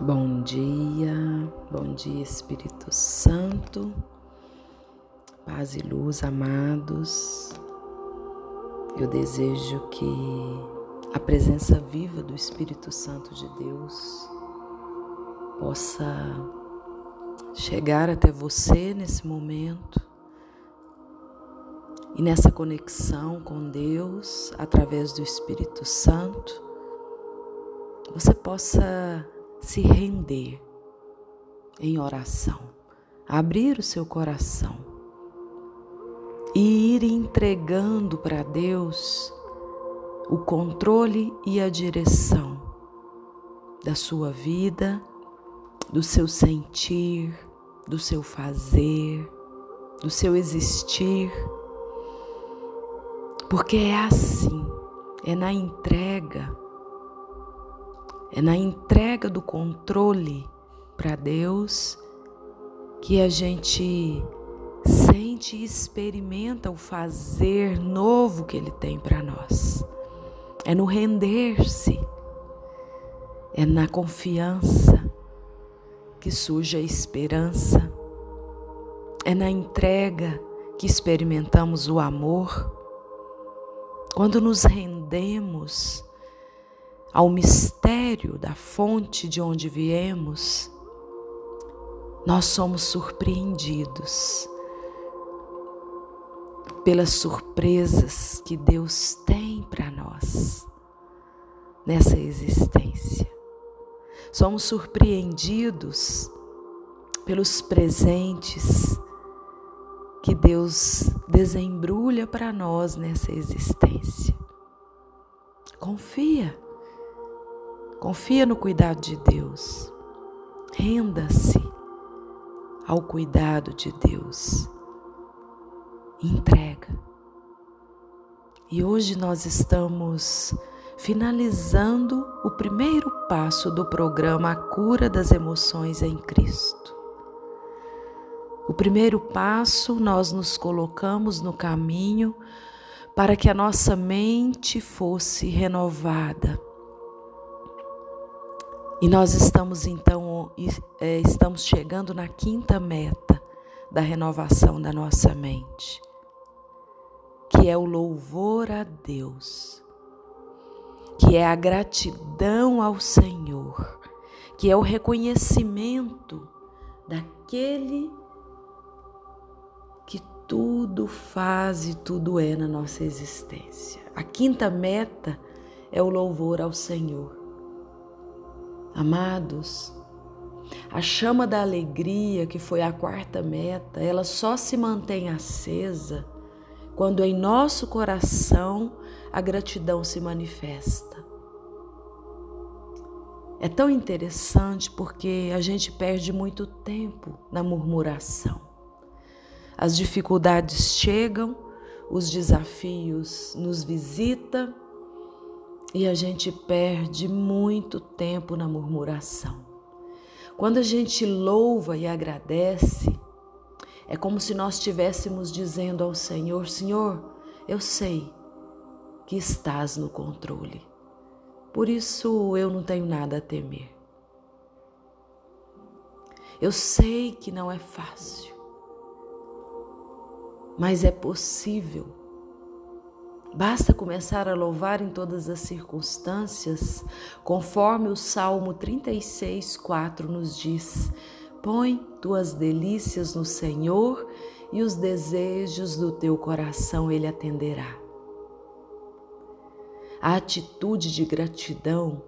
Bom dia, bom dia Espírito Santo, paz e luz, amados. Eu desejo que a presença viva do Espírito Santo de Deus possa chegar até você nesse momento e nessa conexão com Deus através do Espírito Santo, você possa se render em oração, abrir o seu coração e ir entregando para Deus o controle e a direção da sua vida, do seu sentir, do seu fazer, do seu existir. Porque é assim, é na entrega é na entrega do controle para Deus que a gente sente e experimenta o fazer novo que Ele tem para nós. É no render-se, é na confiança que surge a esperança, é na entrega que experimentamos o amor. Quando nos rendemos, ao mistério da fonte de onde viemos, nós somos surpreendidos pelas surpresas que Deus tem para nós nessa existência. Somos surpreendidos pelos presentes que Deus desembrulha para nós nessa existência. Confia. Confia no cuidado de Deus. Renda-se ao cuidado de Deus. Entrega. E hoje nós estamos finalizando o primeiro passo do programa A Cura das Emoções em Cristo. O primeiro passo, nós nos colocamos no caminho para que a nossa mente fosse renovada e nós estamos então é, estamos chegando na quinta meta da renovação da nossa mente, que é o louvor a Deus, que é a gratidão ao Senhor, que é o reconhecimento daquele que tudo faz e tudo é na nossa existência. A quinta meta é o louvor ao Senhor. Amados, a chama da alegria, que foi a quarta meta, ela só se mantém acesa quando em nosso coração a gratidão se manifesta. É tão interessante porque a gente perde muito tempo na murmuração. As dificuldades chegam, os desafios nos visitam e a gente perde muito tempo na murmuração. Quando a gente louva e agradece, é como se nós estivéssemos dizendo ao Senhor: Senhor, eu sei que estás no controle, por isso eu não tenho nada a temer. Eu sei que não é fácil, mas é possível Basta começar a louvar em todas as circunstâncias, conforme o Salmo 36, 4 nos diz: Põe tuas delícias no Senhor e os desejos do teu coração Ele atenderá. A atitude de gratidão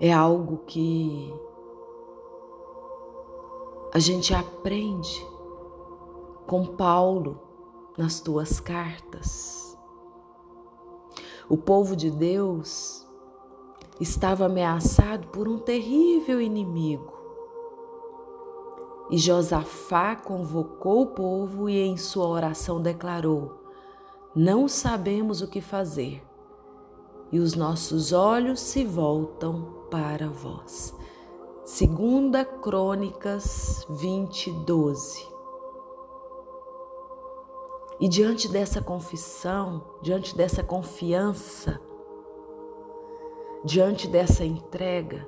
é algo que a gente aprende com Paulo nas tuas cartas. O povo de Deus estava ameaçado por um terrível inimigo. E Josafá convocou o povo e em sua oração declarou: Não sabemos o que fazer, e os nossos olhos se voltam para vós. Segunda Crônicas 20, 12. E diante dessa confissão, diante dessa confiança, diante dessa entrega,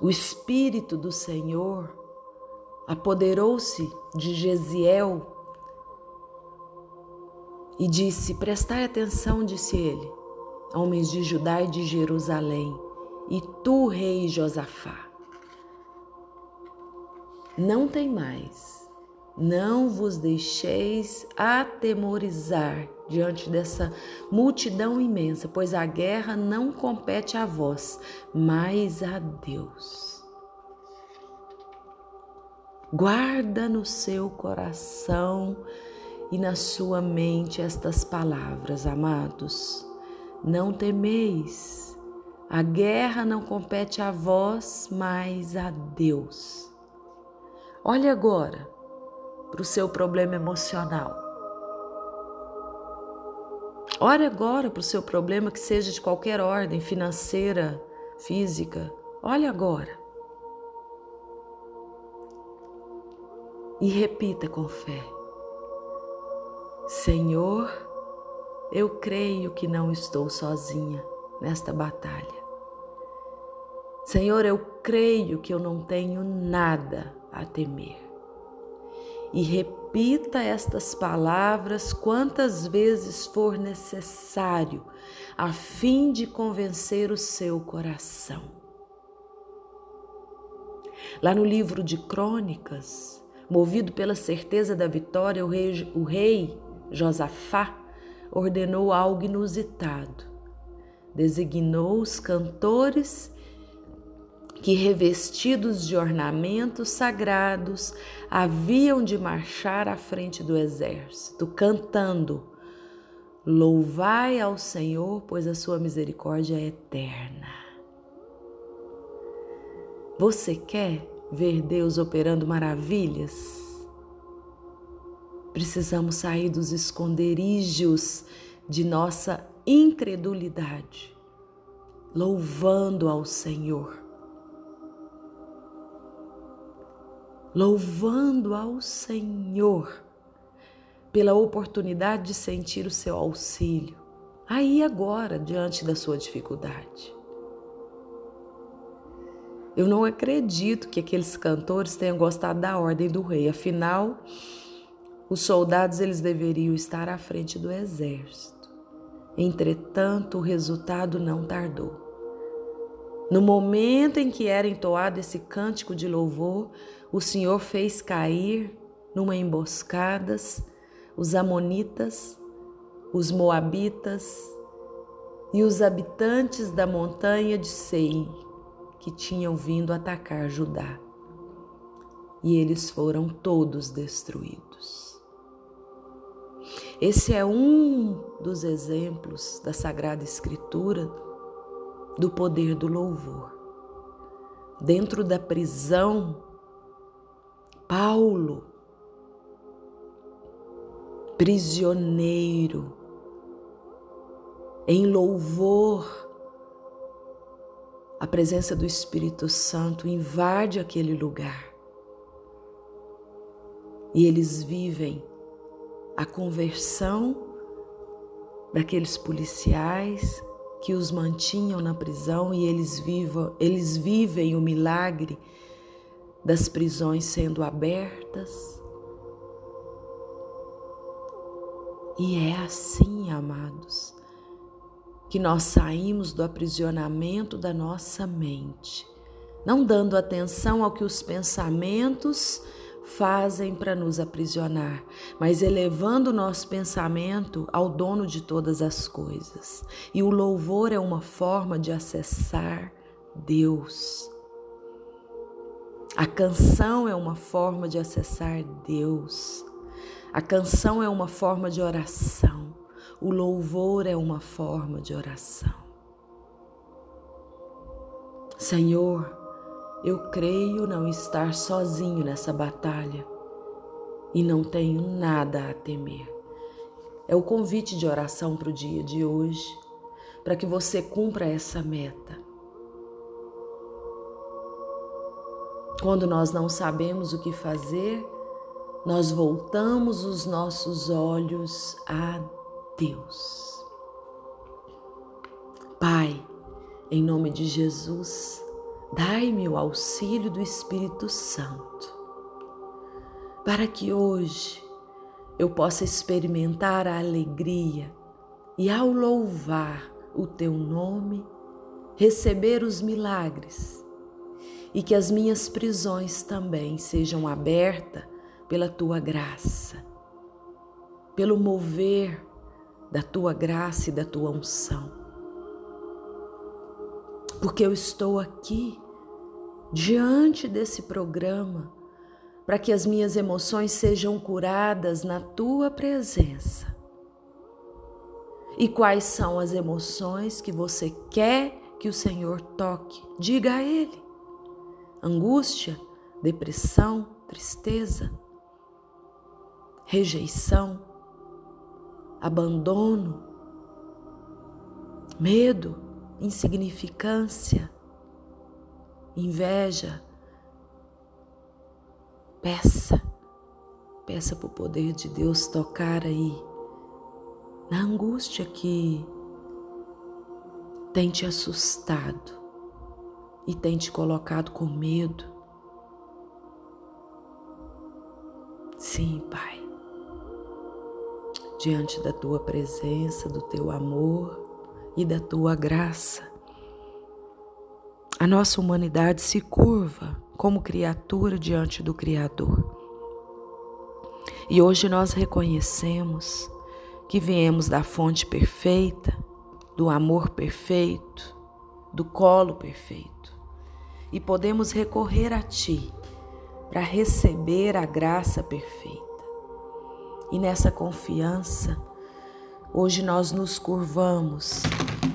o Espírito do Senhor apoderou-se de Gesiel e disse: Prestai atenção, disse ele, homens de Judá e de Jerusalém, e tu, rei Josafá, não tem mais, não vos deixeis atemorizar diante dessa multidão imensa, pois a guerra não compete a vós, mas a Deus. Guarda no seu coração e na sua mente estas palavras, amados. Não temeis, a guerra não compete a vós, mas a Deus. Olhe agora para o seu problema emocional. Olhe agora para o seu problema que seja de qualquer ordem, financeira, física. Olhe agora. E repita com fé: Senhor, eu creio que não estou sozinha nesta batalha. Senhor, eu creio que eu não tenho nada a temer. E repita estas palavras quantas vezes for necessário, a fim de convencer o seu coração. Lá no livro de Crônicas, movido pela certeza da vitória, o rei, o rei Josafá ordenou algo inusitado. Designou os cantores que, revestidos de ornamentos sagrados, haviam de marchar à frente do exército, cantando: Louvai ao Senhor, pois a sua misericórdia é eterna. Você quer ver Deus operando maravilhas? Precisamos sair dos esconderijos de nossa incredulidade, louvando ao Senhor louvando ao Senhor pela oportunidade de sentir o seu auxílio, aí agora, diante da sua dificuldade. Eu não acredito que aqueles cantores tenham gostado da ordem do rei, afinal, os soldados eles deveriam estar à frente do exército. Entretanto, o resultado não tardou. No momento em que era entoado esse cântico de louvor, o Senhor fez cair numa emboscadas os Amonitas, os Moabitas e os habitantes da montanha de Sei, que tinham vindo atacar Judá. E eles foram todos destruídos. Esse é um dos exemplos da Sagrada Escritura do poder do louvor. Dentro da prisão Paulo, prisioneiro, em louvor, a presença do Espírito Santo invade aquele lugar e eles vivem a conversão daqueles policiais que os mantinham na prisão e eles vivam, eles vivem o milagre das prisões sendo abertas. E é assim, amados, que nós saímos do aprisionamento da nossa mente, não dando atenção ao que os pensamentos fazem para nos aprisionar, mas elevando o nosso pensamento ao dono de todas as coisas. E o louvor é uma forma de acessar Deus. A canção é uma forma de acessar Deus. A canção é uma forma de oração. O louvor é uma forma de oração. Senhor, eu creio não estar sozinho nessa batalha e não tenho nada a temer. É o convite de oração para o dia de hoje, para que você cumpra essa meta Quando nós não sabemos o que fazer, nós voltamos os nossos olhos a Deus. Pai, Em nome de Jesus, dai-me o auxílio do Espírito Santo, para que hoje eu possa experimentar a alegria e, ao louvar o teu nome, receber os milagres e que as minhas prisões também sejam abertas pela tua graça, pelo mover da tua graça e da tua unção. Porque eu estou aqui diante desse programa para que as minhas emoções sejam curadas na tua presença. E quais são as emoções que você quer que o Senhor toque? Diga a Ele. Angústia, depressão, tristeza, rejeição, abandono, medo, insignificância, inveja. Peça, peça para o poder de Deus tocar aí, na angústia que tem te assustado e tem te colocado com medo. Sim, Pai diante da tua presença, do teu amor e da tua graça. A nossa humanidade se curva como criatura diante do Criador. E hoje nós reconhecemos que viemos da fonte perfeita, do amor perfeito, do colo perfeito, e podemos recorrer a Ti para receber a graça perfeita. E nessa confiança, hoje nós nos curvamos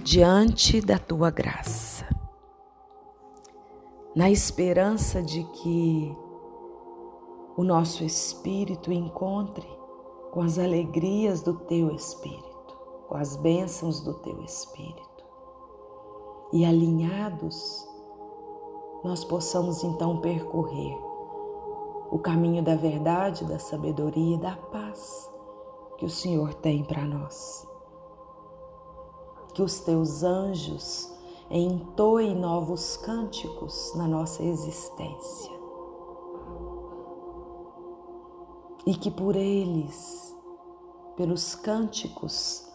diante da tua graça, na esperança de que o nosso espírito encontre com as alegrias do teu espírito, com as bênçãos do teu espírito. E alinhados, nós possamos então percorrer o caminho da verdade, da sabedoria e da paz que o Senhor tem para nós. Que os teus anjos entoem novos cânticos na nossa existência. E que por eles, pelos cânticos,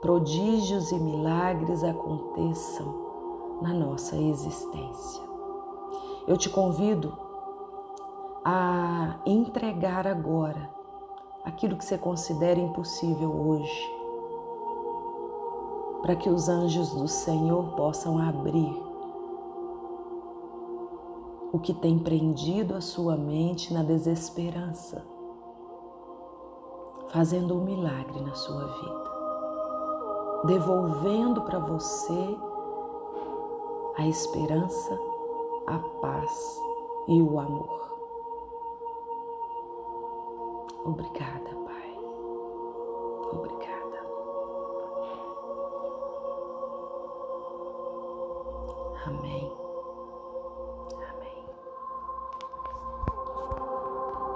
prodígios e milagres aconteçam na nossa existência. Eu te convido a entregar agora aquilo que você considera impossível hoje, para que os anjos do Senhor possam abrir o que tem prendido a sua mente na desesperança, fazendo um milagre na sua vida, devolvendo para você a esperança a paz e o amor. Obrigada.